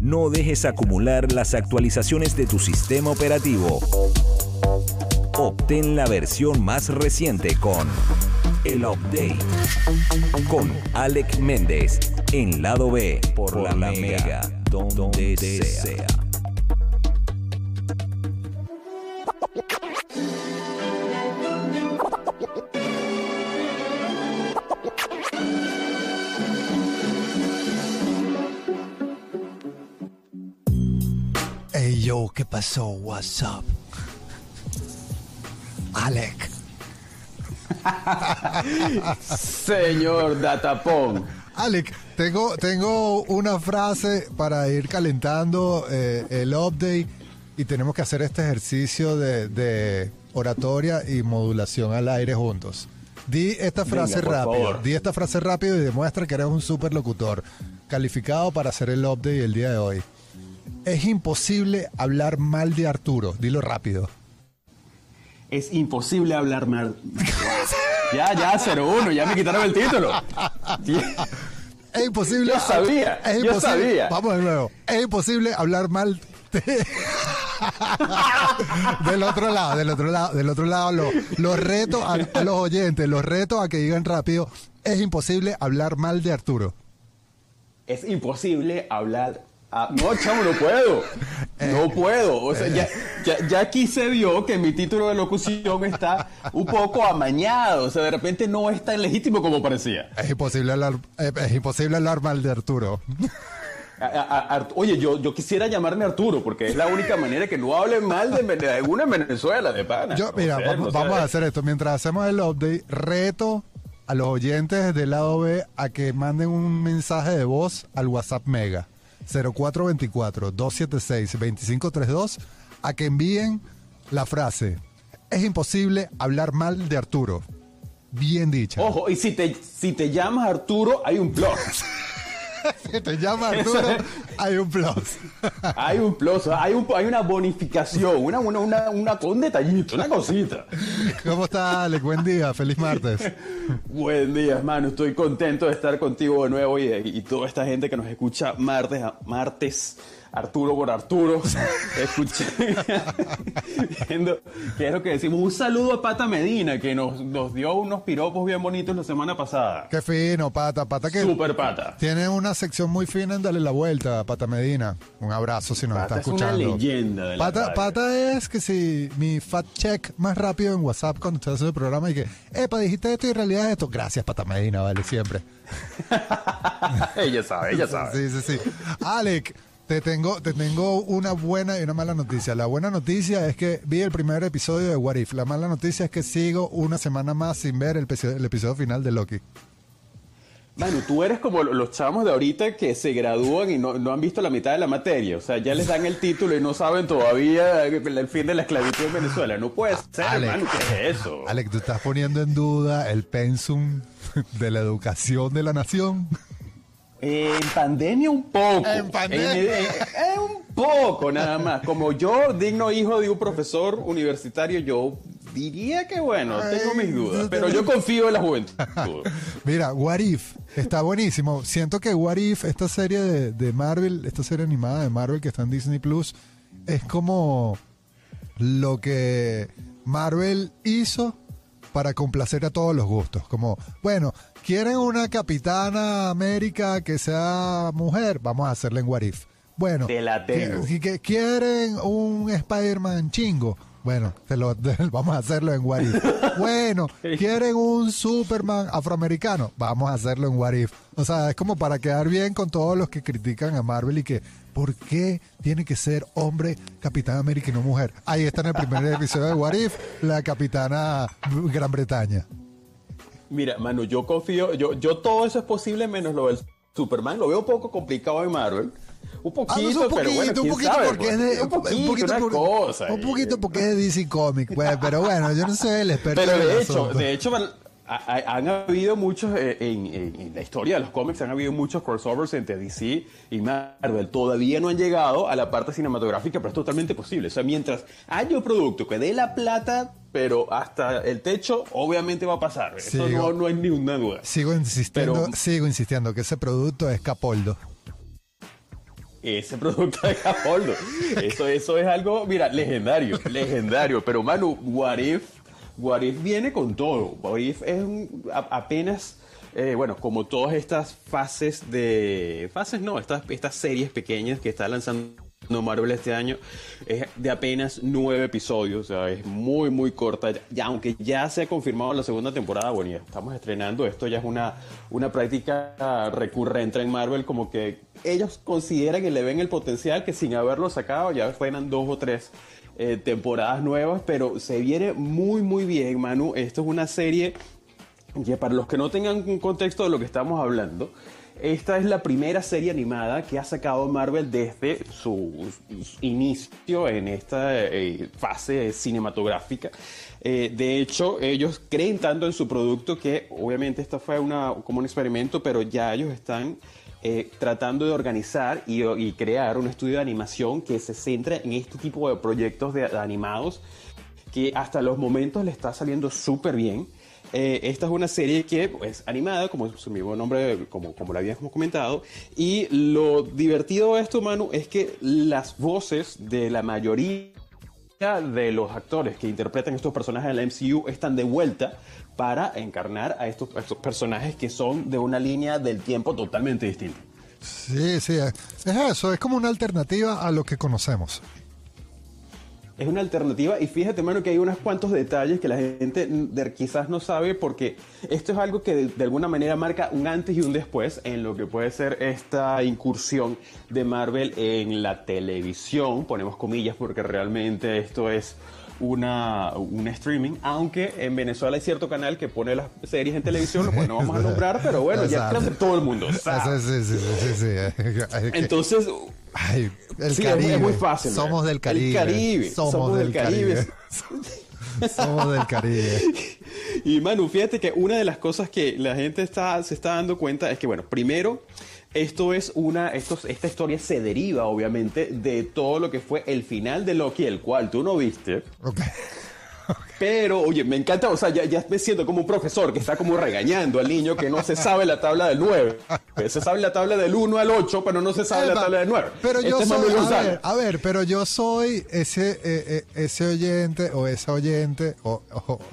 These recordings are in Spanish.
No dejes acumular las actualizaciones de tu sistema operativo. Obtén la versión más reciente con El Update. Con Alec Méndez en lado B por, la, Mega, donde, sea. Pasó? What's up? Alec. Señor Datapon. Alec, tengo, tengo una frase para ir calentando eh, el update y tenemos que hacer este ejercicio de, de oratoria y modulación al aire juntos. Di esta frase por rápido, favor. di esta frase rápido y demuestra que eres un superlocutor calificado para hacer el update el día de hoy. Es imposible hablar mal de Arturo, dilo rápido. Es imposible hablar mal. ya, ya, 0-1, ya me quitaron el título. Es imposible. Yo sabía, Es yo imposible. sabía. Vamos de nuevo. Es imposible hablar mal. de- del otro lado, del otro lado, del otro lado, lo, los reto a, a los oyentes, los reto a que digan rápido. Es imposible hablar mal de Arturo. Es imposible hablar. Ah, no, chamo, no puedo. No puedo. O sea, ya, ya, ya aquí se vio que mi título de locución está un poco amañado. O sea, de repente no es tan legítimo como parecía. Es imposible hablar, eh, es imposible hablar mal de Arturo. A- a- a- oye, yo, yo quisiera llamarme Arturo porque es la única manera que no hable mal de, de alguna en Venezuela, de pana. Yo, No mira, sé, vamos, no vamos a hacer esto. Mientras hacemos el update, reto a los oyentes del lado B a que manden un mensaje de voz al WhatsApp Mega 0424-276-2532 a que envíen la frase es imposible hablar mal de Arturo. Bien dicha. Ojo, y si te, si te llamas Arturo, hay un plus. Si te llama Arturo, hay un plus. Hay un plus, hay, un, hay una bonificación, una, una, una, una- un detallito, una cosita. ¿Cómo está, Alex? Buen día, feliz martes. Buen día, hermano. Estoy contento de estar contigo de nuevo y, y toda esta gente que nos escucha martes a martes. Arturo por Arturo. Escuché. viendo qué es lo que decimos. Un saludo a Pata Medina, que nos, nos dio unos piropos bien bonitos la semana pasada. Qué fino, Pata. Pata que Super Pata. tiene una sección muy fina en Dale la Vuelta, Pata Medina. Un abrazo si nos Pata está es una escuchando. leyenda de la Pata, radio. Pata es que si mi fact check más rápido en WhatsApp cuando estoy haciendo el programa y que, epa, dijiste esto y en realidad es esto. Gracias, Pata Medina, vale, siempre. ella sabe, ella sabe. Sí, sí, sí. Alec, te tengo, te tengo una buena y una mala noticia. La buena noticia es que vi el primer episodio de What If. La mala noticia es que sigo una semana más sin ver el episodio, el episodio final de Loki. Manu, tú eres como los chamos de ahorita que se gradúan y no, no han visto la mitad de la materia. O sea, ya les dan el título y no saben todavía el fin de la esclavitud en Venezuela. No puede ser, Alex. Manu, ¿qué es eso? Alex, tú estás poniendo en duda el pensum de la educación de la nación. En pandemia un poco. En pandemia. En- en- en un poco nada más. Como yo, digno hijo de un profesor universitario, yo diría que bueno, tengo mis dudas. Pero yo confío en la juventud. Mira, What If está buenísimo. Siento que What If, esta serie de, de Marvel, esta serie animada de Marvel que está en Disney Plus, es como lo que Marvel hizo para complacer a todos los gustos. Como, bueno, quieren una capitana América que sea mujer, vamos a hacerla en What If. Bueno, Te la tengo. que- que quieren un Spider-Man chingo. Bueno, te lo, vamos a hacerlo en What If. Bueno, quieren un Superman afroamericano. Vamos a hacerlo en What If. O sea, es como para quedar bien con todos los que critican a Marvel y que, ¿por qué tiene que ser hombre Capitán América y no mujer? Ahí está en el primer episodio de What If, la Capitana Gran Bretaña. Mira, Manu, yo confío, yo, yo todo eso es posible menos lo del Superman. Lo veo un poco complicado en Marvel. Un Ah, poquito, pues un pero bueno, poquito, un poquito sabe, porque pues. es de, un poquito, una por- cosa. un poquito porque es de DC Comics, pues, pero bueno, yo no soy el experto Pero de hecho, asunto. de hecho, han habido muchos, eh, en, en- en la historia de los cómics, han habido muchos crossovers entre DC y Marvel. Todavía no han llegado a la parte cinematográfica, pero es totalmente posible. O sea, mientras haya un producto que dé la plata, pero hasta el techo, obviamente va a pasar. Eso Sigo. no, no hay ni una duda. Sigo insistiendo, Pero- sigo insistiendo que ese producto es Capoldo. ese producto de Capoldo. Eso, eso es algo, mira, legendario, legendario. Pero Manu, What If, What If viene con todo. What If es apenas, eh, bueno, como todas estas fases de, fases no, estas, estas series pequeñas que está lanzando Marvel este año es de apenas nueve episodios, o sea, es muy muy corta, ya, aunque ya se ha confirmado la segunda temporada, bueno, ya estamos estrenando, esto ya es una, una práctica recurrente en Marvel, como que ellos consideran que le ven el potencial que sin haberlo sacado ya fueran dos o tres eh, temporadas nuevas, pero se viene muy muy bien, Manu, esto es una serie que para los que no tengan un contexto de lo que estamos hablando, esta es la primera serie animada que ha sacado Marvel desde su inicio en esta eh, fase cinematográfica. Eh, de hecho, ellos creen tanto en su producto que obviamente esto fue una, como un experimento, pero ya ellos están eh, tratando de organizar y, crear un estudio de animación que se centra en este tipo de proyectos de animados que hasta los momentos le está saliendo súper bien. Eh, esta es una serie que es animada, como su mismo nombre, como, como la habíamos comentado. Y lo divertido de esto, Manu, es que las voces de la mayoría de los actores que interpretan estos personajes en la MCU están de vuelta para encarnar a estos, a estos personajes que son de una línea del tiempo totalmente distinta. Sí, sí, es eso, es como una alternativa a lo que conocemos es una alternativa y fíjate, mano, que hay unos cuantos detalles que la gente quizás no sabe porque esto es algo que de, alguna manera marca un antes y un después en lo que puede ser esta incursión de Marvel en la televisión, ponemos comillas porque realmente esto es una, un streaming, aunque en Venezuela hay cierto canal que pone las series en televisión, lo cual no vamos a nombrar, pero bueno, ya creo que todo el mundo sabe. Sí, sí, sí, Entonces, Ay, el Caribe. Es muy fácil. Somos del Caribe. Caribe. Somos, del, Caribe. Somos del Caribe. Y Manu, fíjate que una de las cosas que la gente está, se está dando cuenta es que, bueno, primero, esto es una, esto, esta historia se deriva, obviamente, de todo lo que fue el final de Loki, el cual tú no viste. Okay. Pero, oye, me encanta, o sea, ya, ya, me siento como un profesor que está como regañando al niño que no se sabe la tabla del 9. Se sabe la tabla del 1 al 8, pero no se sabe la tabla del 9. Pero yo este soy, a ver, a ver, pero yo soy ese, eh, eh, ese oyente o esa oyente, o,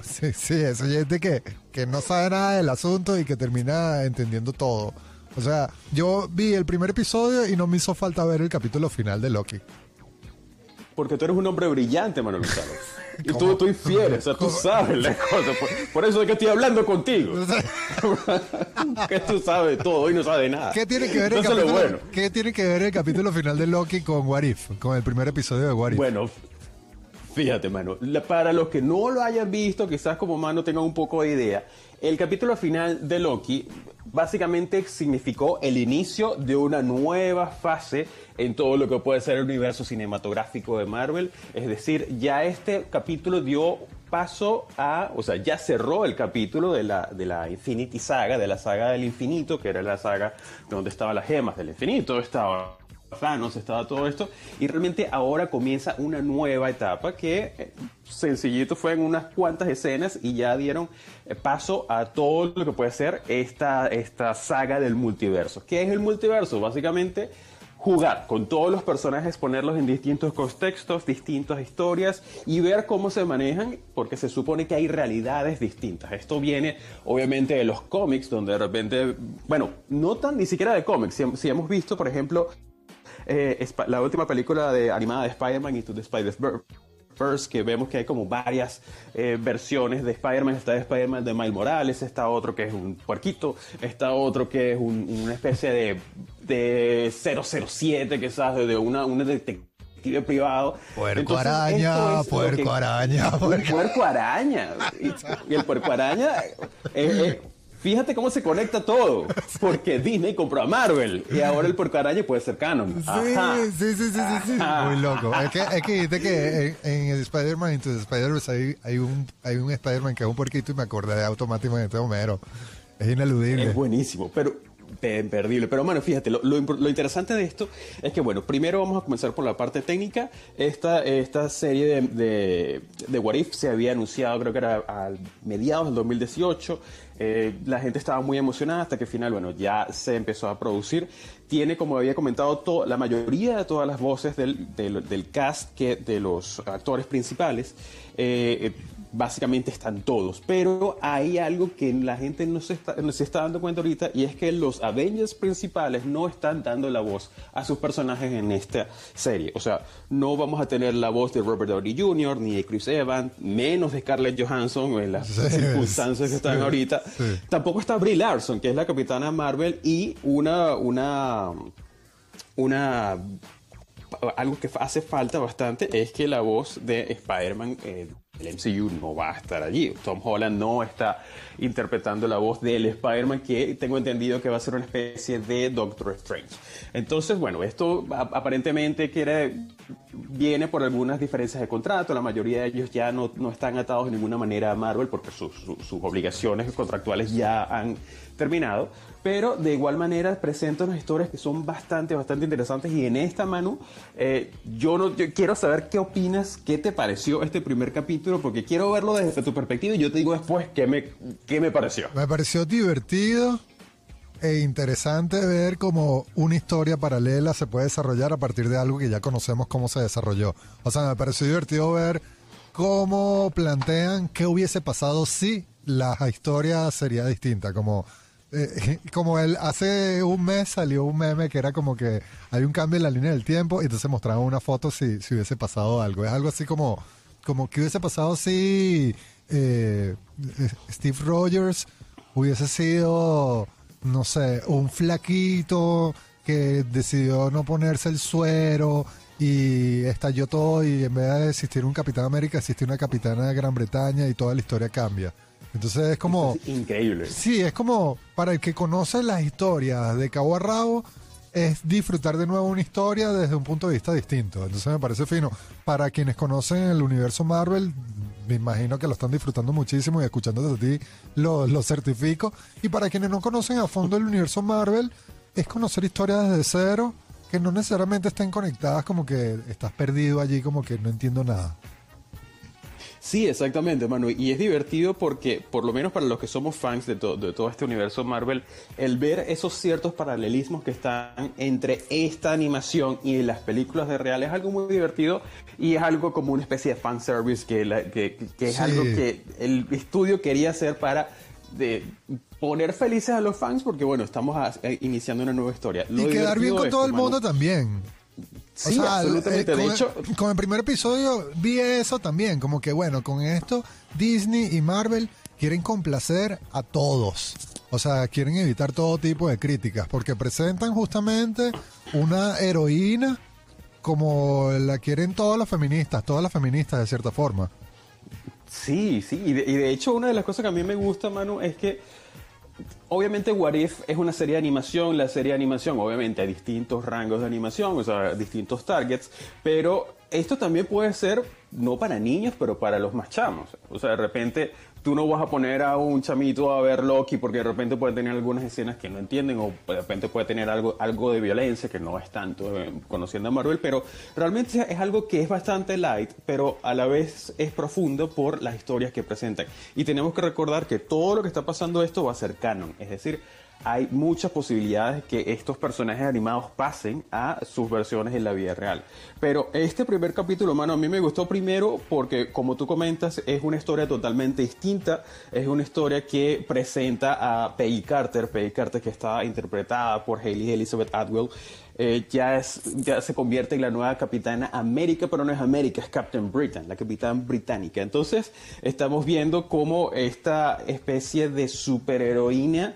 sí, sí, ese oyente que, que no sabe nada del asunto y que termina entendiendo todo. O sea, yo vi el primer episodio y no me hizo falta ver el capítulo final de Loki. Porque tú eres un hombre brillante, Manuel Gonzalo. Y tú, tú infieres, o sea, tú sabes las cosas. Por, eso es que estoy hablando contigo. que tú sabes todo y no sabes nada. ¿Qué tiene que ver el, capítulo, ¿qué tiene que ver el capítulo final de Loki con What If? Con el primer episodio de What If. Bueno, Fíjate, mano, para los que no lo hayan visto, quizás como mano tengan un poco de idea, el capítulo final de Loki básicamente significó el inicio de una nueva fase en todo lo que puede ser el universo cinematográfico de Marvel. Es decir, ya este capítulo dio paso a, o sea, ya cerró el capítulo de la, de la Infinity Saga, de la saga del infinito, que era la saga donde estaban las gemas del infinito, estaba Thanos, estaba todo esto, y realmente ahora comienza una nueva etapa que eh, sencillito fue en unas cuantas escenas y ya dieron eh, paso a todo lo que puede ser esta, esta saga del multiverso. ¿Qué es el multiverso? Básicamente jugar con todos los personajes, ponerlos en distintos contextos, distintas historias y ver cómo se manejan, porque se supone que hay realidades distintas. Esto viene obviamente de los cómics, donde de repente, bueno, no tan ni siquiera de cómics, si hemos visto, por ejemplo, eh, la última película de, animada de Spider-Man, Into the Spider-Verse, que vemos que hay como varias eh, versiones de Spider-Man. Está de Spider-Man de Miles Morales, está otro que es un puerquito, está otro que es una especie de, de 007, quizás, de una, una detective privado. Puerco araña, puerco araña, puerco araña. Y, el puerco araña es, Fíjate cómo se conecta todo. Porque Disney compró a Marvel y ahora el porcaraña puede ser canon. Sí, sí, sí, sí, sí, Muy loco. Es que, es que viste que en, el Spider-Man Into the Spider-Verse hay, hay, un, hay un Spider-Man que es un porquito y me acordé automáticamente de Homero. Es ineludible. Es buenísimo, pero imperdible. Pero bueno, fíjate, lo, lo, interesante de esto es que, bueno, primero vamos a comenzar por la parte técnica. Esta, esta serie de, de, de What If se había anunciado, creo que era a mediados del 2018. Eh, la gente estaba muy emocionada hasta que al final, bueno, ya se empezó a producir. Tiene, como había comentado, la mayoría de todas las voces del, del, cast que, de los actores principales. Eh, básicamente están todos. Pero hay algo que la gente no se, está, no se está dando cuenta ahorita y es que los Avengers principales no están dando la voz a sus personajes en esta serie. O sea, no vamos a tener la voz de Robert Downey Jr., ni de Chris Evans, menos de Scarlett Johansson en las circunstancias que están ahorita. Tampoco está Brie Larson, que es la capitana Marvel, y una, una, una algo que hace falta bastante es que la voz de Spider-Man eh, el MCU no va a estar allí. Tom Holland no está interpretando la voz del Spider-Man que tengo entendido que va a ser una especie de Doctor Strange. Entonces, bueno, esto aparentemente quiere, viene por algunas diferencias de contrato. La mayoría de ellos ya no, no están atados de ninguna manera a Marvel porque sus, sus obligaciones contractuales ya han terminado pero de igual manera presenta unas historias que son bastante, bastante interesantes y en esta, Manu, eh, yo, no, quiero saber qué opinas, qué te pareció este primer capítulo, porque quiero verlo desde tu perspectiva y yo te digo después qué me, qué me pareció. Me pareció divertido e interesante ver cómo una historia paralela se puede desarrollar a partir de algo que ya conocemos cómo se desarrolló. O sea, me pareció divertido ver cómo plantean qué hubiese pasado si la historia sería distinta, como eh, como él, hace un mes salió un meme que era como que hay un cambio en la línea del tiempo y entonces mostraban una foto si, si hubiese pasado algo. Es algo así como, como que hubiese pasado si eh, Steve Rogers hubiese sido, no sé, un flaquito que decidió no ponerse el suero y estalló todo y en vez de existir un Capitán América existe una Capitana de Gran Bretaña y toda la historia cambia. Entonces es como... increíble. Sí, es como para el que conoce las historias de cabo a rabo, es disfrutar de nuevo una historia desde un punto de vista distinto. Entonces me parece fino. Para quienes conocen el universo Marvel, me imagino que lo están disfrutando muchísimo y escuchando desde ti lo, lo certifico. Y para quienes no conocen a fondo el universo Marvel, es conocer historias desde cero que no necesariamente estén conectadas como que estás perdido allí como que no entiendo nada. Sí, exactamente, Manu. Y es divertido porque, por lo menos para los que somos fans de, de todo este universo Marvel, el ver esos ciertos paralelismos que están entre esta animación y las películas de real es algo muy divertido y es algo como una especie de fanservice que, que, que es algo que el estudio quería hacer para de poner felices a los fans porque bueno, estamos iniciando una nueva historia. y quedar bien con todo el mundo también. Sí, absolutamente. Eh, de hecho, con el primer episodio vi eso también, como que bueno, con esto Disney y Marvel quieren complacer a todos. O sea, quieren evitar todo tipo de críticas, porque presentan justamente una heroína como la quieren todas las feministas, todas las feministas de cierta forma. Sí, sí, y de, y de hecho una de las cosas que a mí me gusta, Manu, es que obviamente What If es una serie de animación, la serie de animación obviamente hay distintos rangos de animación, o sea, distintos targets, pero esto también puede ser no para niños, pero para los más chamos. O sea, de repente tú no vas a poner a un chamito a ver Loki porque de repente puede tener algunas escenas que no entienden o de repente puede tener algo, algo de violencia que no es tanto conociendo a Marvel, pero realmente es algo que es bastante light, pero a la vez es profundo por las historias que presentan. Y tenemos que recordar que todo lo que está pasando esto va a ser canon, es decir, hay muchas posibilidades que estos personajes animados pasen a sus versiones en la vida real. Pero este primer capítulo, mano, a mí me gustó primero porque, como tú comentas, es una historia totalmente distinta. Es una historia que presenta a Peggy Carter, Peggy Carter que está interpretada por Hayley Elizabeth Atwell. Eh, ya, es, ya se convierte en la nueva capitana América, pero no es América, es Captain Britain, la capitana británica. Entonces, estamos viendo cómo esta especie de superheroína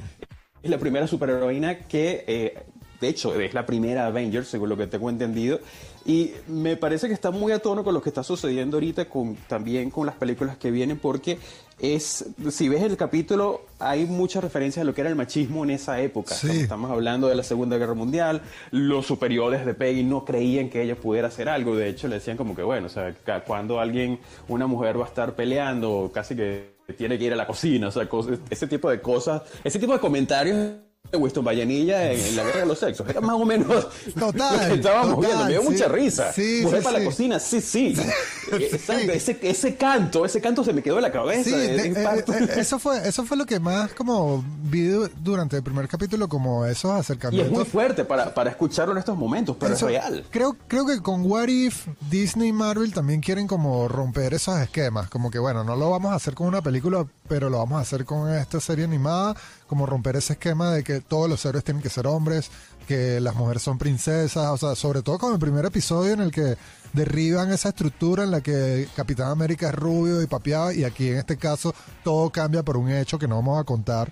es la primera superheroína que, eh, de hecho, es la primera Avenger, según lo que tengo entendido. Y me parece que está muy a tono con lo que está sucediendo ahorita, con, también con las películas que vienen, porque es, si ves el capítulo, hay muchas referencias a lo que era el machismo en esa época. Estamos hablando de la Segunda Guerra Mundial, los superiores de Peggy no creían que ella pudiera hacer algo, de hecho le decían como que, bueno, o sea, cuando alguien, una mujer va a estar peleando, casi que tiene que ir a la cocina, o sea, ese tipo de cosas, ese tipo de comentarios de Winston Vallenilla en, la guerra de los sexos. Era más o menos total, lo que estábamos total, viendo. Me dio sí, mucha risa. sí, Mujer sí, para la cocina, sí, sí. Exacto, ese, ese canto, ese canto se me quedó en la cabeza. Sí, de- de eh, eh, eso fue eso fue lo que más como vi du- durante el primer capítulo como esos y es acercamientos. muy fuerte para, para escucharlo en estos momentos, pero Eso- es real. Creo, creo que con What If, Disney y Marvel también quieren como romper esos esquemas. Como que bueno, no lo vamos a hacer con una película, pero lo vamos a hacer con esta serie animada. Como romper ese esquema de que todos los héroes tienen que ser hombres, que las mujeres son princesas. O sea, sobre todo con el primer episodio en el que derriban esa estructura en la que Capitán América es rubio y papeado. Y aquí en este caso todo cambia por un hecho que no vamos a contar,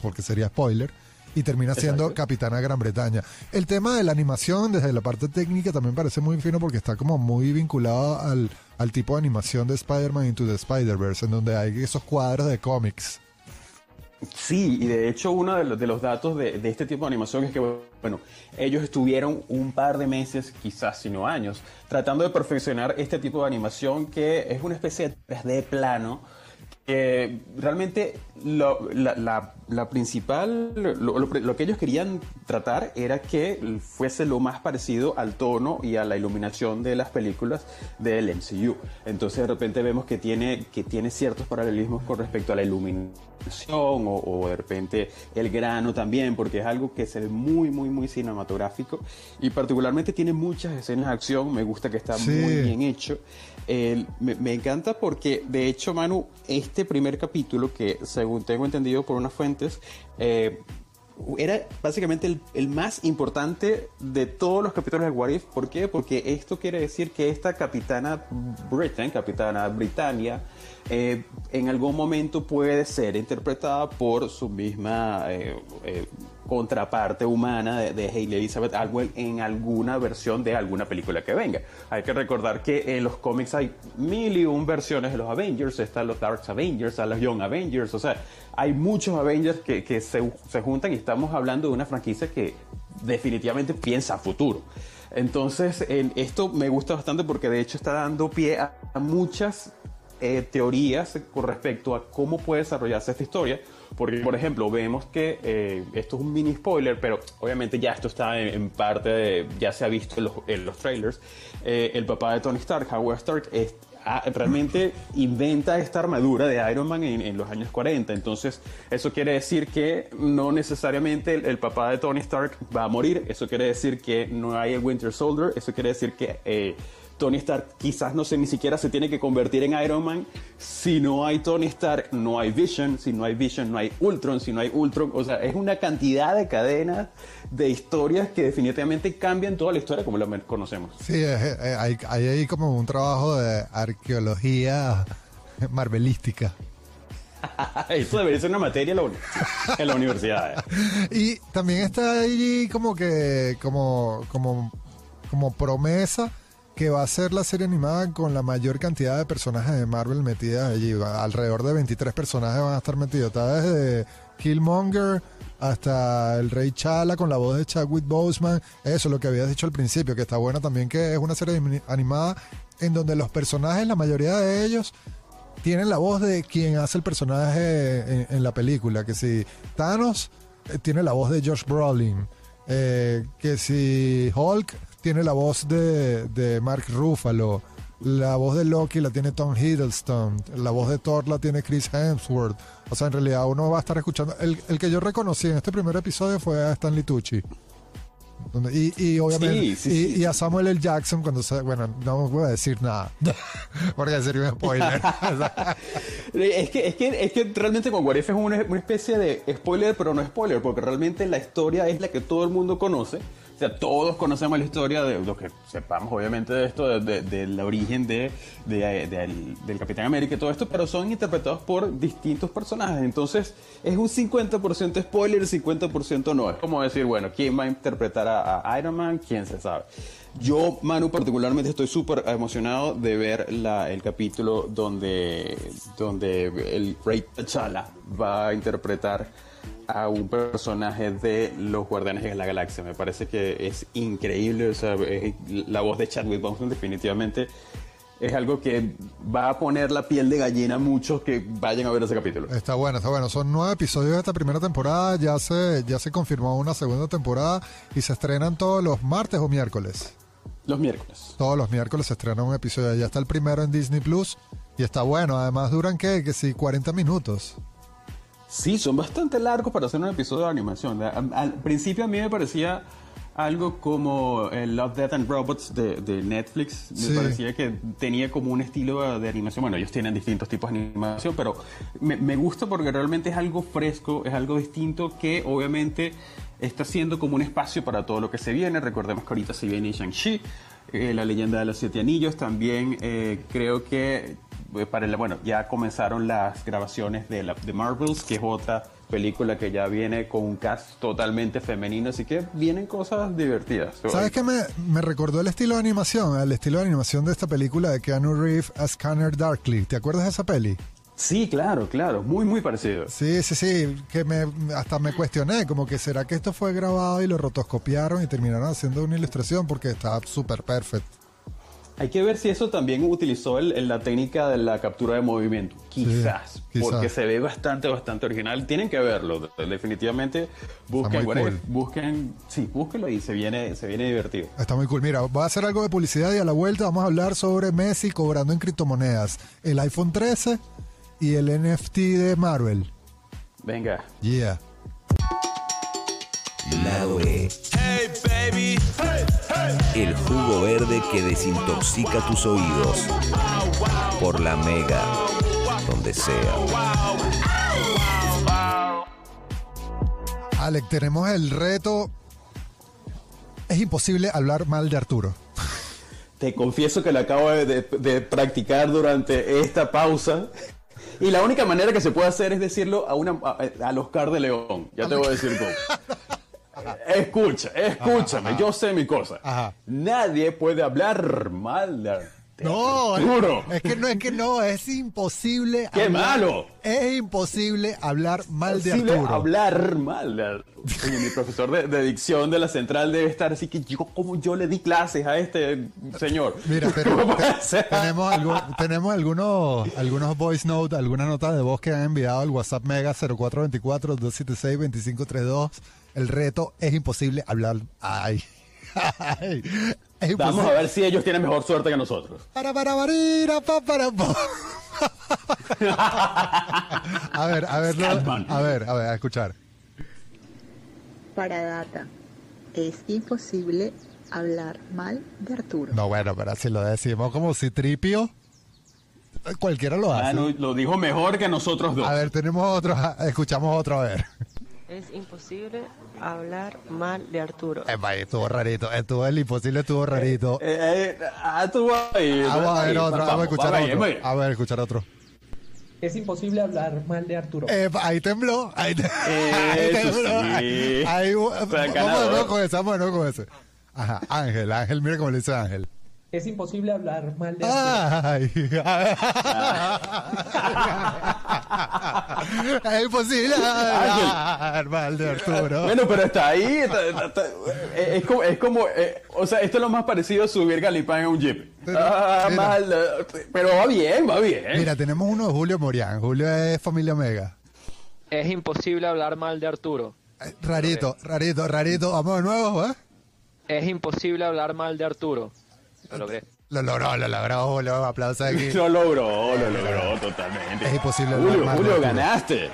porque sería spoiler y termina siendo Exacto. Capitana Gran Bretaña. El tema de la animación desde la parte técnica también parece muy fino porque está como muy vinculado al, al tipo de animación de Spider-Man Into the Spider-Verse, en donde hay esos cuadros de cómics. Sí, y de hecho uno de los, de los datos de, este tipo de animación es que, bueno, ellos estuvieron un par de meses, quizás sino años, tratando de perfeccionar este tipo de animación que es una especie de 3D plano. Que realmente lo, la, la- la principal, lo, lo- lo que ellos querían tratar era que fuese lo más parecido al tono y a la iluminación de las películas del MCU. Entonces de repente vemos que tiene, que tiene ciertos paralelismos con respecto a la iluminación o, o de repente el grano también, porque es algo que se ve muy, muy, muy cinematográfico y particularmente tiene muchas escenas de acción, me gusta que está Sí. muy bien hecho. Me, encanta porque, de hecho, Manu, este primer capítulo, que según tengo entendido por unas fuentes, eh, era básicamente el, más importante de todos los capítulos de What. ¿Por qué? Porque esto quiere decir que esta capitana Britain, capitana Britannia, eh, en algún momento puede ser interpretada por su misma eh, contraparte humana de, de Hayley Elizabeth Atwell en alguna versión de alguna película que venga. Hay que recordar que en los cómics hay mil y un versiones de los Avengers, están los Dark Avengers, están los Young Avengers, o sea, hay muchos Avengers que, se, se juntan y estamos hablando de una franquicia que definitivamente piensa a futuro. Entonces, en esto me gusta bastante porque de hecho está dando pie a, a muchas eh, teorías con respecto a cómo puede desarrollarse esta historia. Porque, por ejemplo, vemos que eh, esto es un mini spoiler, pero obviamente ya esto está en, en parte, de- ya se ha visto en los, en los trailers. Eh, el papá de Tony Stark, Howard Stark, es- ah, realmente inventa esta armadura de Iron Man en, en los años 40. Entonces, eso quiere decir que no necesariamente el, el papá de Tony Stark va a morir. Eso quiere decir que no hay el Winter Soldier. Eso quiere decir que eh, Tony Stark quizás no sé ni siquiera se tiene que convertir en Iron Man. Si no hay Tony Stark, no hay Vision. Si no hay Vision, no hay Ultron. Si no hay Ultron, o sea, es una cantidad de cadenas de historias que definitivamente cambian toda la historia como la conocemos. Sí, es- hay, hay ahí como un trabajo de arqueología marvelística. Eso debería ser una materia en la, uni- en la universidad. eh. Y también está ahí como que, como, como, como promesa que va a ser la serie animada con la mayor cantidad de personajes de Marvel metidas allí. Alrededor de 23 personajes van a estar metidos. Está desde Killmonger hasta el Rey Chala con la voz de Chadwick Boseman. Eso, lo que habías dicho al principio, que está bueno también que es una serie ani- animada en donde los personajes, la mayoría de ellos, tienen la voz de quien hace el personaje en, en la película. Que si Thanos eh, tiene la voz de Josh Brolin. eh, que si Hulk tiene la voz de, de Mark Ruffalo. La voz de Loki la tiene Tom Hiddleston. La voz de Thor la tiene Chris Hemsworth. O sea, en realidad uno va a estar escuchando. El, el que yo reconocí en este primer episodio fue a Stanley Tucci. Y, y obviamente Sí, sí, y, sí. y a Samuel L. Jackson cuando se, bueno no voy a decir nada porque sería un spoiler Es que, es, que, es que realmente con What If es una, una especie de spoiler, pero no spoiler, porque realmente la historia es la que todo el mundo conoce. O sea, todos conocemos la historia de lo que sepamos, obviamente, de esto, de- de- del origen de, de- del, del Capitán América y todo esto, pero son interpretados por distintos personajes. Entonces, es un 50% spoiler y 50% no. Es como decir, bueno, ¿quién va a interpretar a, Iron Man? ¿Quién se sabe? Yo, Manu, particularmente estoy súper emocionado de ver el capítulo donde, donde el Rey T'Challa va a interpretar a un personaje de los Guardianes de la Galaxia. Me parece que es increíble. O sea, es- la voz de Chadwick Boseman definitivamente es algo que va a poner la piel de gallina a muchos que vayan a ver ese capítulo. Está bueno, está bueno. Son nueve episodios de esta primera temporada. Ya se, ya se confirmó una segunda temporada y se estrenan todos los martes o miércoles. Los miércoles. Todos los miércoles se estrena un episodio. Ya está el primero en Disney Plus y está bueno. Además, duran qué? Que sí, 40 minutos. Sí, son bastante largos para hacer un episodio de animación. Al, al principio a mí me parecía algo como el Love, Death and Robots de, de Netflix. Me Sí. parecía que tenía como un estilo de animación. Bueno, ellos tienen distintos tipos de animación, pero me, me gusta porque realmente es algo fresco, es algo distinto que obviamente está siendo como un espacio para todo lo que se viene. Recordemos que ahorita se viene Shang-Chi, eh, la leyenda de los siete anillos. También eh, creo que eh, para el, bueno, ya comenzaron las grabaciones de, la, de Marvels, que es otra película que ya viene con un cast totalmente femenino, así que vienen cosas divertidas. ¿Sabes qué me, me recordó el estilo de animación? El estilo de animación de esta película de Keanu Reeves a Scanner Darkly. ¿Te acuerdas de esa peli? Sí, claro, claro, muy, muy parecido. Sí, sí, sí, que me, hasta me cuestioné, como que será que esto fue grabado y lo rotoscopiaron y terminaron haciendo una ilustración porque está súper perfecto. Hay que ver si eso también utilizó el- el- la técnica de la captura de movimiento. Quizás, quizás. porque se ve bastante, bastante original. Tienen que verlo, de- definitivamente. Busquen, cool. Busquen, sí, búsquenlo y se viene, se viene divertido. Está muy cool. Mira, voy a hacer algo de publicidad y a la vuelta vamos a hablar sobre Messi cobrando en criptomonedas, el iPhone 13 y el NFT de Marvel. Venga. Yeah. Lado E. Hey, baby. El jugo verde que desintoxica tus oídos. Por la Mega. Donde sea. Alec, tenemos el reto. Es imposible hablar mal de Arturo. Te confieso que lo acabo de, de- de practicar durante esta pausa. Y la única manera que se puede hacer es decirlo a, una, a, al Oscar de León. Ya te voy a decir cómo. Escucha, escúchame, yo sé mi cosa. Ajá. Nadie puede hablar mal de No, Arturo. es que no, es que no, es imposible. ¡Qué malo! Es imposible hablar mal de Arturo. hablar mal de Arturo. Oye, mi profesor de, de dicción de la central debe estar así que yo, como yo le di clases a este señor. Mira, pero tenemos, algu- tenemos algunos, algunos voice notes, algunas notas de voz que han enviado al WhatsApp Mega 0424-276-2532. El reto es imposible hablar. Ay. Ay. Es imposible. Vamos a ver si ellos tienen mejor suerte que nosotros. Para, para, para, pa. A ver, a ver, a ver, a ver, a escuchar. Para data, es imposible hablar mal de Arturo. No, bueno, pero si lo decimos como citripio, cualquiera lo hace. Ah, no, lo dijo mejor que nosotros dos. A ver, tenemos otro, escuchamos otro, a ver. Es imposible hablar mal de Arturo. Epa, estuvo rarito, estuvo el imposible, estuvo rarito. Eh, eh, ah, tú ahí. Vamos a ver ahí, otro, vamos a escuchar vamos otro. vamos. A ver, escuchar otro. Es imposible hablar mal de Arturo. Ahí tembló, ahí, te- ahí Eso tembló. sí. Ahí, ahí- vamos de nuevo con ese, vamos de nuevo con ese. Ajá, Ángel, Ángel, mira cómo le dice Ángel. Es imposible hablar mal de Arturo. Ay. es imposible hablar mal de Arturo. Bueno, pero está ahí. está- está- está- eh, es como, es como eh, o sea, esto es lo más parecido a subir Galipán en un jeep. Pero, Ah, mira. mal, pero va bien, va bien. Mira, tenemos uno de Julio Morián. Julio es familia Omega. Es imposible hablar mal de Arturo. Eh, Rarito, rarito, rarito. Vamos de nuevo, ¿eh? Es imposible hablar mal de Arturo. Lo logré. Lo logró, lo logró, Julio. Aplausos aquí. Lo logró, lo logró totalmente. Es imposible hablar Julio, Julio, ganaste.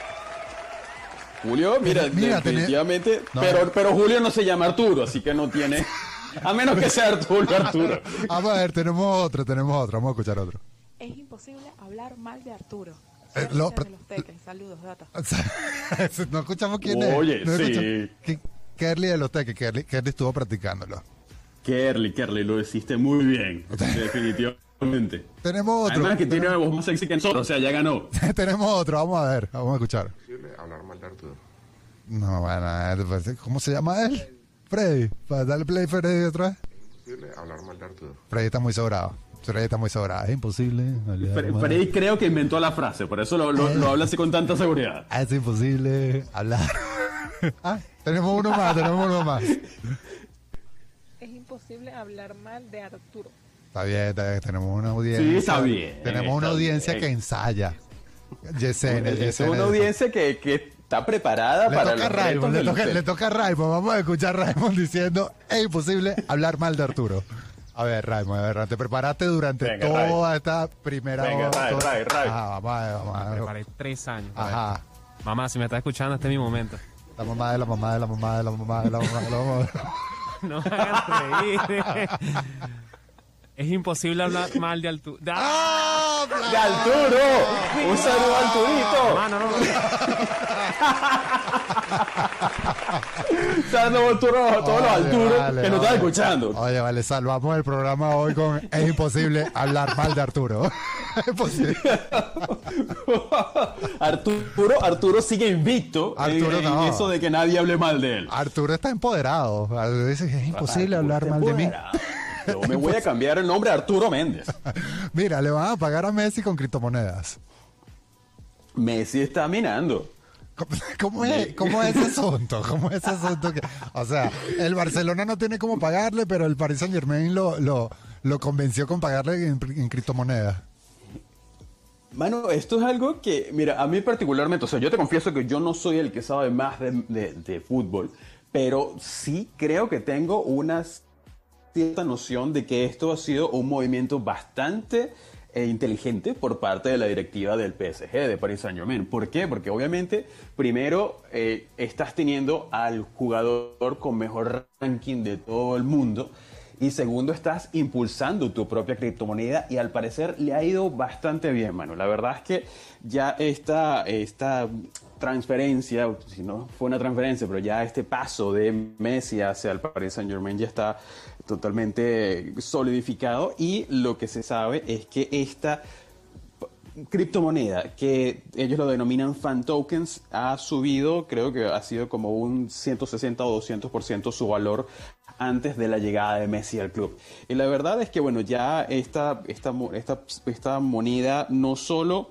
Julio, mira, Mira, definitivamente. No. pero, pero Julio no se llama Arturo, así que no tiene. A menos que sea Arturo, Arturo. Vamos a ver, tenemos otro, tenemos otro. Vamos a escuchar otro. Es imposible hablar mal de Arturo. Eh, lo- de los teques. Saludos, data. no escuchamos quién es. Oye, No sí. Kerly de los Teques. Kerly, Kerly estuvo practicándolo. Kerly, Kerly, lo hiciste muy bien. Definitivamente. Tenemos otro. Además que tiene una voz más sexy que nosotros, o sea, ya ganó. tenemos otro. Vamos a ver, vamos a escuchar. hablar mal de Arturo. No, bueno, pues, ¿cómo se llama él? Freddy. Para darle play Freddy otra vez. Imposible hablar mal de Arturo. Freddy está muy sobrado. Freddy está muy sobrado. Es imposible. hablar Fre- mal. Freddy creo que inventó la frase, por eso lo, lo, lo habla así con tanta seguridad. Ah, Es imposible hablar. ah, tenemos uno más, tenemos uno más. Es imposible hablar mal de Arturo. Está bien, está bien, tenemos una audiencia. Sí, está bien, Tenemos una está audiencia bien. que ensaya. Yesenia, es Yesenia. una audiencia que, que está preparada Le para toca a los Raymond, le toca, le toca a Raymond. Vamos a escuchar a Raymond diciendo, es imposible hablar mal de Arturo. A ver, Raymond, a ver, te preparaste durante Venga, toda esta primera Venga, hora. Ray, Ray, Ray. Ajá, vamos a ver, vamos a Me preparé tres años. Ajá. Mamá, si me estás escuchando, este es mi momento. La mamá de la mamá de la mamá de la mamá de la mamá de la mamá. No me hagan reír. Es imposible hablar mal de Arturo. ¡Ah! ¡De Arturo! ¡Un saludo a Arturito! Mano, no, no. Dando Arturo a todos los Oye, Arturos vale, que nos están oye. escuchando. Oye, vale, salvamos el programa hoy con Es imposible hablar mal de Arturo. es imposible. Arturo, Arturo sigue invicto en- Arturo en, no. eso de que nadie hable mal de él. Arturo está empoderado. Arturo dice que es imposible hablar mal de mí. Yo me voy a cambiar el nombre a Arturo Méndez. Mira, le van a pagar a Messi con criptomonedas. Messi está minando. ¿Cómo, es, cómo es ese asunto? ¿Cómo es ese asunto? que- o sea, el Barcelona no tiene cómo pagarle, pero el Paris Saint Germain lo, lo, lo convenció con pagarle en, en criptomonedas. Mano, esto es algo que, mira, a mí particularmente, o sea, yo te confieso que yo no soy el que sabe más de, de- de fútbol, pero sí creo que tengo una cierta noción de que esto ha sido un movimiento bastante eh, inteligente por parte de la directiva del PSG, de Paris Saint Germain. ¿Por qué? Porque obviamente, primero, eh, estás teniendo al jugador con mejor ranking de todo el mundo. Y segundo, estás impulsando tu propia criptomoneda y al parecer le ha ido bastante bien, mano. La verdad es que ya esta, esta transferencia, si no fue una transferencia, pero ya este paso de Messi hacia el Paris Saint Germain ya está totalmente solidificado y lo que se sabe es que esta criptomoneda que ellos lo denominan fan tokens ha subido, creo que ha sido como un 160 o 200% su valor antes de la llegada de Messi al club. Y la verdad es que, bueno, ya esta, esta, esta, esta moneda no solo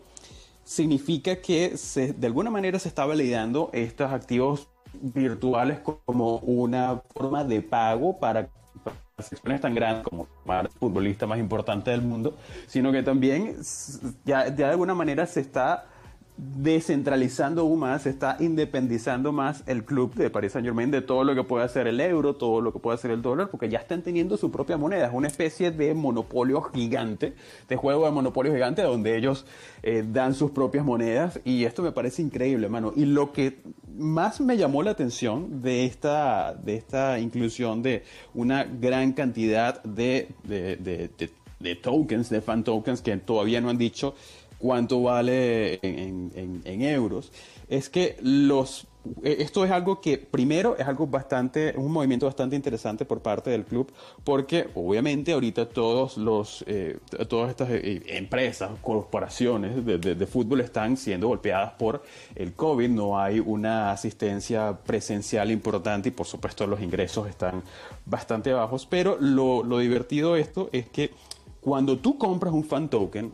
significa que de alguna manera se está validando estos activos virtuales como una forma de pago para secciones tan grandes como el futbolista más importante del mundo, sino que también ya de alguna manera se está descentralizando aún más, está independizando más el club de Paris Saint Germain de todo lo que puede hacer el euro, todo lo que puede hacer el dólar, porque ya están teniendo su propia moneda. Es una especie de monopolio gigante, de juego de monopolio gigante, donde ellos eh, dan sus propias monedas y esto me parece increíble, hermano. Y lo que más me llamó la atención de esta, de esta inclusión de una gran cantidad de- de- de tokens, de fan tokens, que todavía no han dicho cuánto vale en, euros, es que los eh, esto es algo que primero es algo bastante, un movimiento bastante interesante por parte del club, porque obviamente ahorita todos los, eh, todas estas eh, empresas, corporaciones de, de- de fútbol están siendo golpeadas por el COVID, no hay una asistencia presencial importante y por supuesto los ingresos están bastante bajos, pero lo, lo divertido de esto es que cuando tú compras un fan token,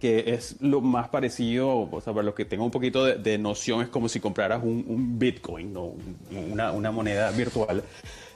que es lo más parecido, o sea, para los que tengan un poquito de, de noción, es como si compraras un, un Bitcoin, ¿no? Un- una, una moneda virtual,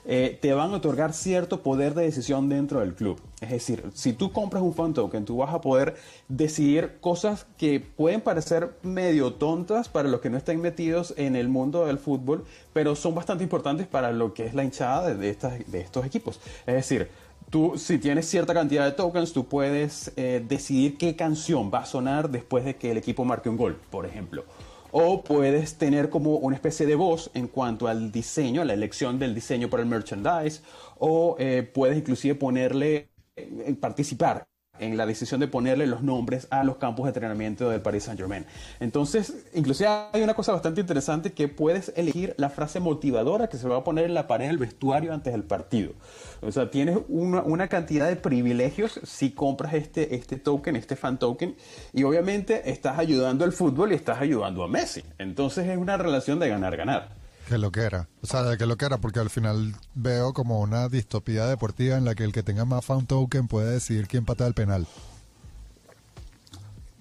eh, te van a otorgar cierto poder de decisión dentro del club. Es decir, si tú compras un fan token, tú vas a poder decidir cosas que pueden parecer medio tontas para los que no estén metidos en el mundo del fútbol, pero son bastante importantes para lo que es la hinchada de, de estas, de estos equipos. Es decir, Tú, si tienes cierta cantidad de tokens, tú puedes eh, decidir qué canción va a sonar después de que el equipo marque un gol, por ejemplo. O puedes tener como una especie de voz en cuanto al diseño, a la elección del diseño para el merchandise. O eh, puedes inclusive ponerle, eh, participar en la decisión de ponerle los nombres a los campos de entrenamiento del Paris Saint Germain. Entonces, inclusive hay una cosa bastante interesante que puedes elegir la frase motivadora que se va a poner en la pared del vestuario antes del partido. O sea, tienes una, una cantidad de privilegios si compras este, este token, este fan token, y obviamente estás ayudando al fútbol y estás ayudando a Messi. Entonces es una relación de ganar-ganar. Que lo que era. O sea, de que lo que era, porque al final veo como una distopía deportiva en la que el que tenga más fan token puede decidir quién patea el penal.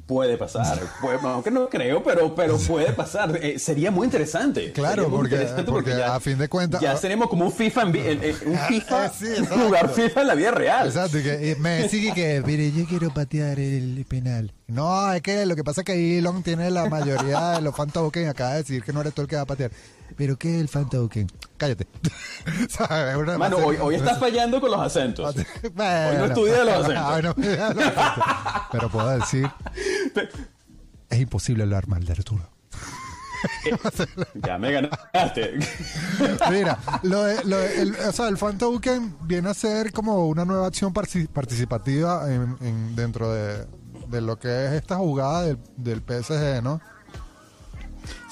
Puede pasar, aunque no creo, pero, pero puede pasar. Eh, sería muy interesante. Claro, muy porque- interesante porque a fin de cuentas- Ya ah, seremos como un FIFA, en vi- en- en- un FIFA, Sí, exacto. jugar FIFA en la vida real. Exacto, y que y me sigue que, mire, yo quiero patear el penal. No, es que lo que pasa es que Elon tiene la mayoría de los fan y acaba de decir que no eres tú el que va a patear. ¿Pero qué es el fan token? Cállate. Mano, hoy, hoy estás fallando con los acentos. Bueno, Hoy no estudia los acentos. hoy no estudia los acentos. Pero puedo decir, es imposible hablar mal de Arturo. Ya me ganaste. Mira, lo de- lo de- el, o sea, el fan token viene a ser como una nueva acción participativa en, en- dentro de, de lo que es esta jugada del, del PSG, ¿no?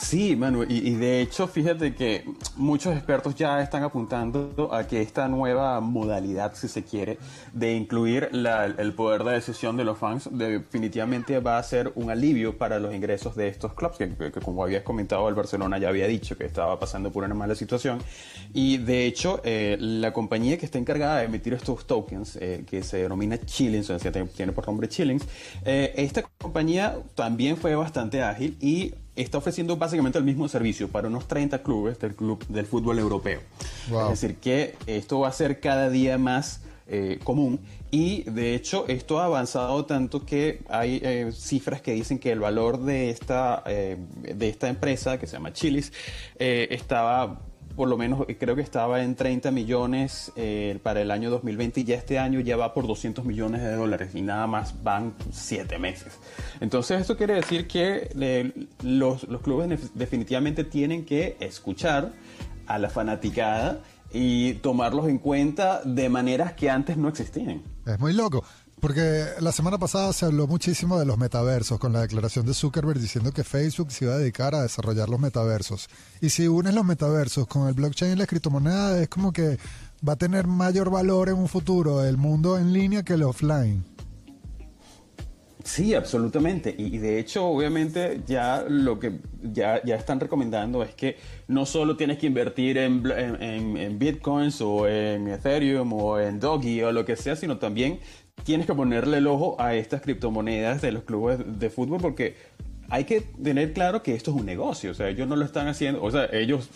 Sí, Manu, y, de hecho, fíjate que muchos expertos ya están apuntando a que esta nueva modalidad, si se quiere, de incluir el poder de decisión de los fans, definitivamente va a ser un alivio para los ingresos de estos clubs, que, como habías comentado, el Barcelona ya había dicho que estaba pasando por una mala situación. Y de hecho, eh, la compañía que está encargada de emitir estos tokens, eh, que se denomina Chillings, o sea, tiene por nombre Chillings, eh, esta compañía también fue bastante ágil y está ofreciendo básicamente el mismo servicio para unos 30 clubes del club del fútbol europeo. Wow. Es decir, que esto va a ser cada día más eh, común y de hecho esto ha avanzado tanto que hay eh, cifras que dicen que el valor de esta, eh, de esta empresa que se llama Chilis estaba por lo menos eh, creo que estaba en 30 millones eh, para el año 2020 y ya este año ya va por 200 millones de dólares y nada más van 7 meses. Entonces esto quiere decir que los, los clubes definitivamente tienen que escuchar a la fanaticada y tomarlos en cuenta de maneras que antes no existían. Es muy loco. Porque la semana pasada se habló muchísimo de los metaversos, con la declaración de Zuckerberg diciendo que Facebook se iba a dedicar a desarrollar los metaversos. Y si unes los metaversos con el blockchain y la criptomoneda, es como que va a tener mayor valor en un futuro el mundo en línea que el offline. Sí, absolutamente. Y, de hecho, obviamente, ya lo que ya, ya están recomendando es que no solo tienes que invertir en, en- en bitcoins o en Ethereum o en Doggy o lo que sea, sino también tienes que ponerle el ojo a estas criptomonedas de los clubes de fútbol porque hay que tener claro que esto es un negocio. O sea, ellos no lo están haciendo, o sea, ellos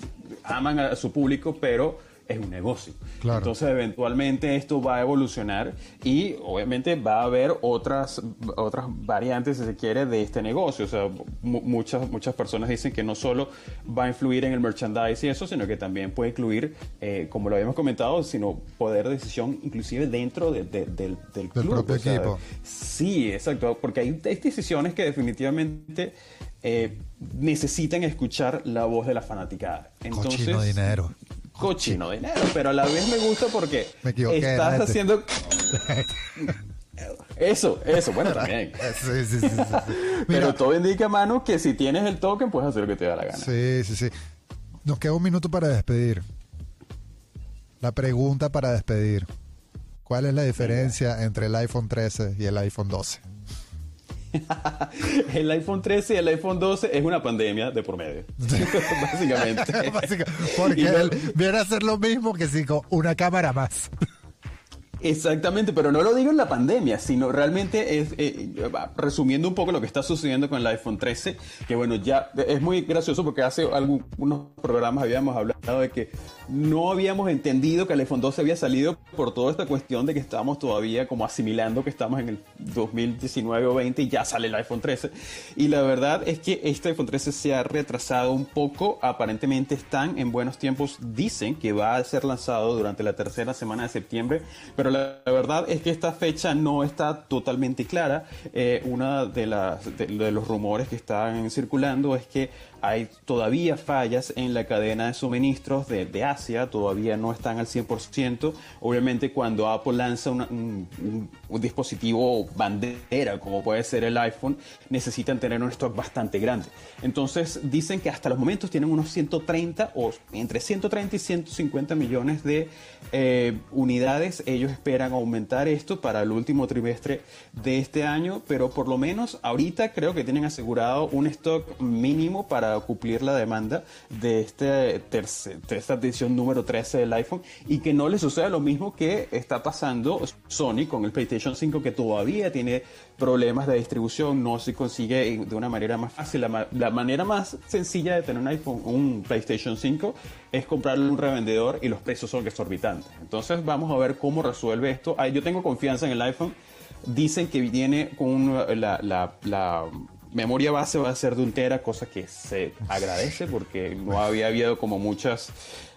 aman a su público, pero es un negocio. Claro. Entonces, eventualmente esto va a evolucionar y obviamente va a haber otras, otras variantes, si se quiere, de este negocio. O sea, mu- muchas, muchas personas dicen que no solo va a influir en el merchandise y eso, sino que también puede incluir, eh, como lo habíamos comentado, sino poder de decisión inclusive dentro de- de- del, del club. propio O sea, equipo. Sí, exacto, porque hay, hay decisiones que definitivamente eh, necesitan escuchar la voz de la fanaticada. Entonces, Cochino dinero. Cochino dinero, pero a la vez me gusta porque Me equivoqué, estás haciendo eso, eso, bueno también. Sí, sí, sí, sí, sí. Pero Mira, todo indica, mano, que si tienes el token puedes hacer lo que te da la gana. sí, sí, sí. Nos queda un minuto para despedir. La pregunta para despedir. ¿Cuál es la diferencia entre el iPhone 13 y el iPhone 12? El iPhone 13 y el iPhone 12 es una pandemia de por medio. Básicamente. Básica- Porque Y no- él viene a ser lo mismo que si con una cámara más. Exactamente, pero no lo digo en la pandemia, sino realmente es, eh, resumiendo un poco lo que está sucediendo con el iPhone 13, que bueno, ya es muy gracioso porque hace algunos programas habíamos hablado de que no habíamos entendido que el iPhone 12 había salido por toda esta cuestión de que estábamos todavía como asimilando que estamos en el 2019 o 20 y ya sale el iPhone 13. Y la verdad es que este iPhone 13 se ha retrasado un poco, aparentemente están en buenos tiempos, dicen que va a ser lanzado durante la tercera semana de septiembre, pero la, verdad es que esta fecha no está totalmente clara. Eh, de los rumores que están circulando es que hay todavía fallas en la cadena de suministros de, Asia, todavía no están al 100%. Obviamente cuando Apple lanza un, un- un dispositivo bandera, como puede ser el iPhone, necesitan tener un stock bastante grande. Entonces dicen que hasta los momentos tienen unos 130 o entre 130 y 150 millones de eh, unidades. Ellos esperan aumentar esto para el último trimestre de este año, pero por lo menos ahorita creo que tienen asegurado un stock mínimo para cumplir la demanda de, este terce- esta edición número 13 del iPhone y que no le suceda lo mismo que está pasando Sony con el PlayStation 5 que todavía tiene problemas de distribución, no se consigue de una manera más fácil. La, la manera más sencilla de tener un iPhone, un PlayStation 5 es comprarle un revendedor y los precios son exorbitantes. Entonces vamos a ver cómo resuelve esto. Ah, Yo tengo confianza en el iPhone. Dicen que viene con la, la memoria base va a ser de un tera, cosa que se agradece porque no había habido como muchos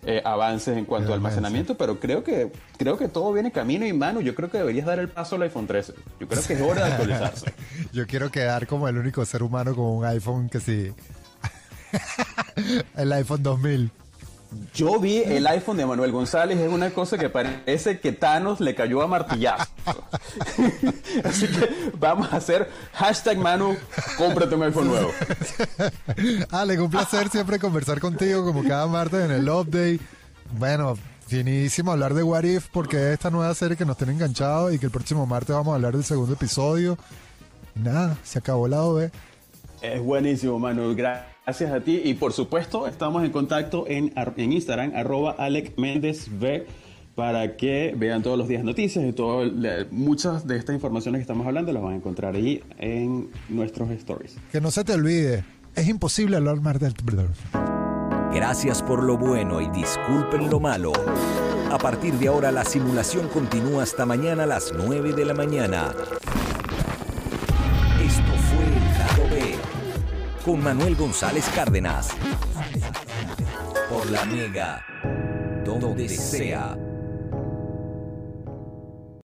eh, avances en cuanto a almacenamiento, pero creo que creo que todo viene camino y mano. Yo creo que deberías dar el paso al iPhone 13. Yo creo que es hora de actualizarse. Yo quiero quedar como el único ser humano con un iPhone que sí. el iPhone 2000. Yo vi el iPhone de Manuel González, es una cosa que parece que Thanos le cayó a martillazo. Así que vamos a hacer hashtag Manu, cómprate un iPhone nuevo. Ale, un placer siempre conversar contigo como cada martes en el update. Bueno, finísimo hablar de What If porque es esta nueva serie que nos tiene enganchados y que el próximo martes vamos a hablar del segundo episodio. Nada, se acabó el lado B. Es buenísimo, Manu. Gracias a ti. Y por supuesto, estamos en contacto en, en Instagram, arroba Alec Méndez V, para que vean todos los días noticias y todo, muchas de estas informaciones que estamos hablando las van a encontrar ahí en nuestros stories. Que no se te olvide, es imposible hablar más del... Gracias por lo bueno y disculpen lo malo. A partir de ahora la simulación continúa hasta mañana a las 9 de la mañana. Con Manuel González Cárdenas. Por la Mega, donde sea.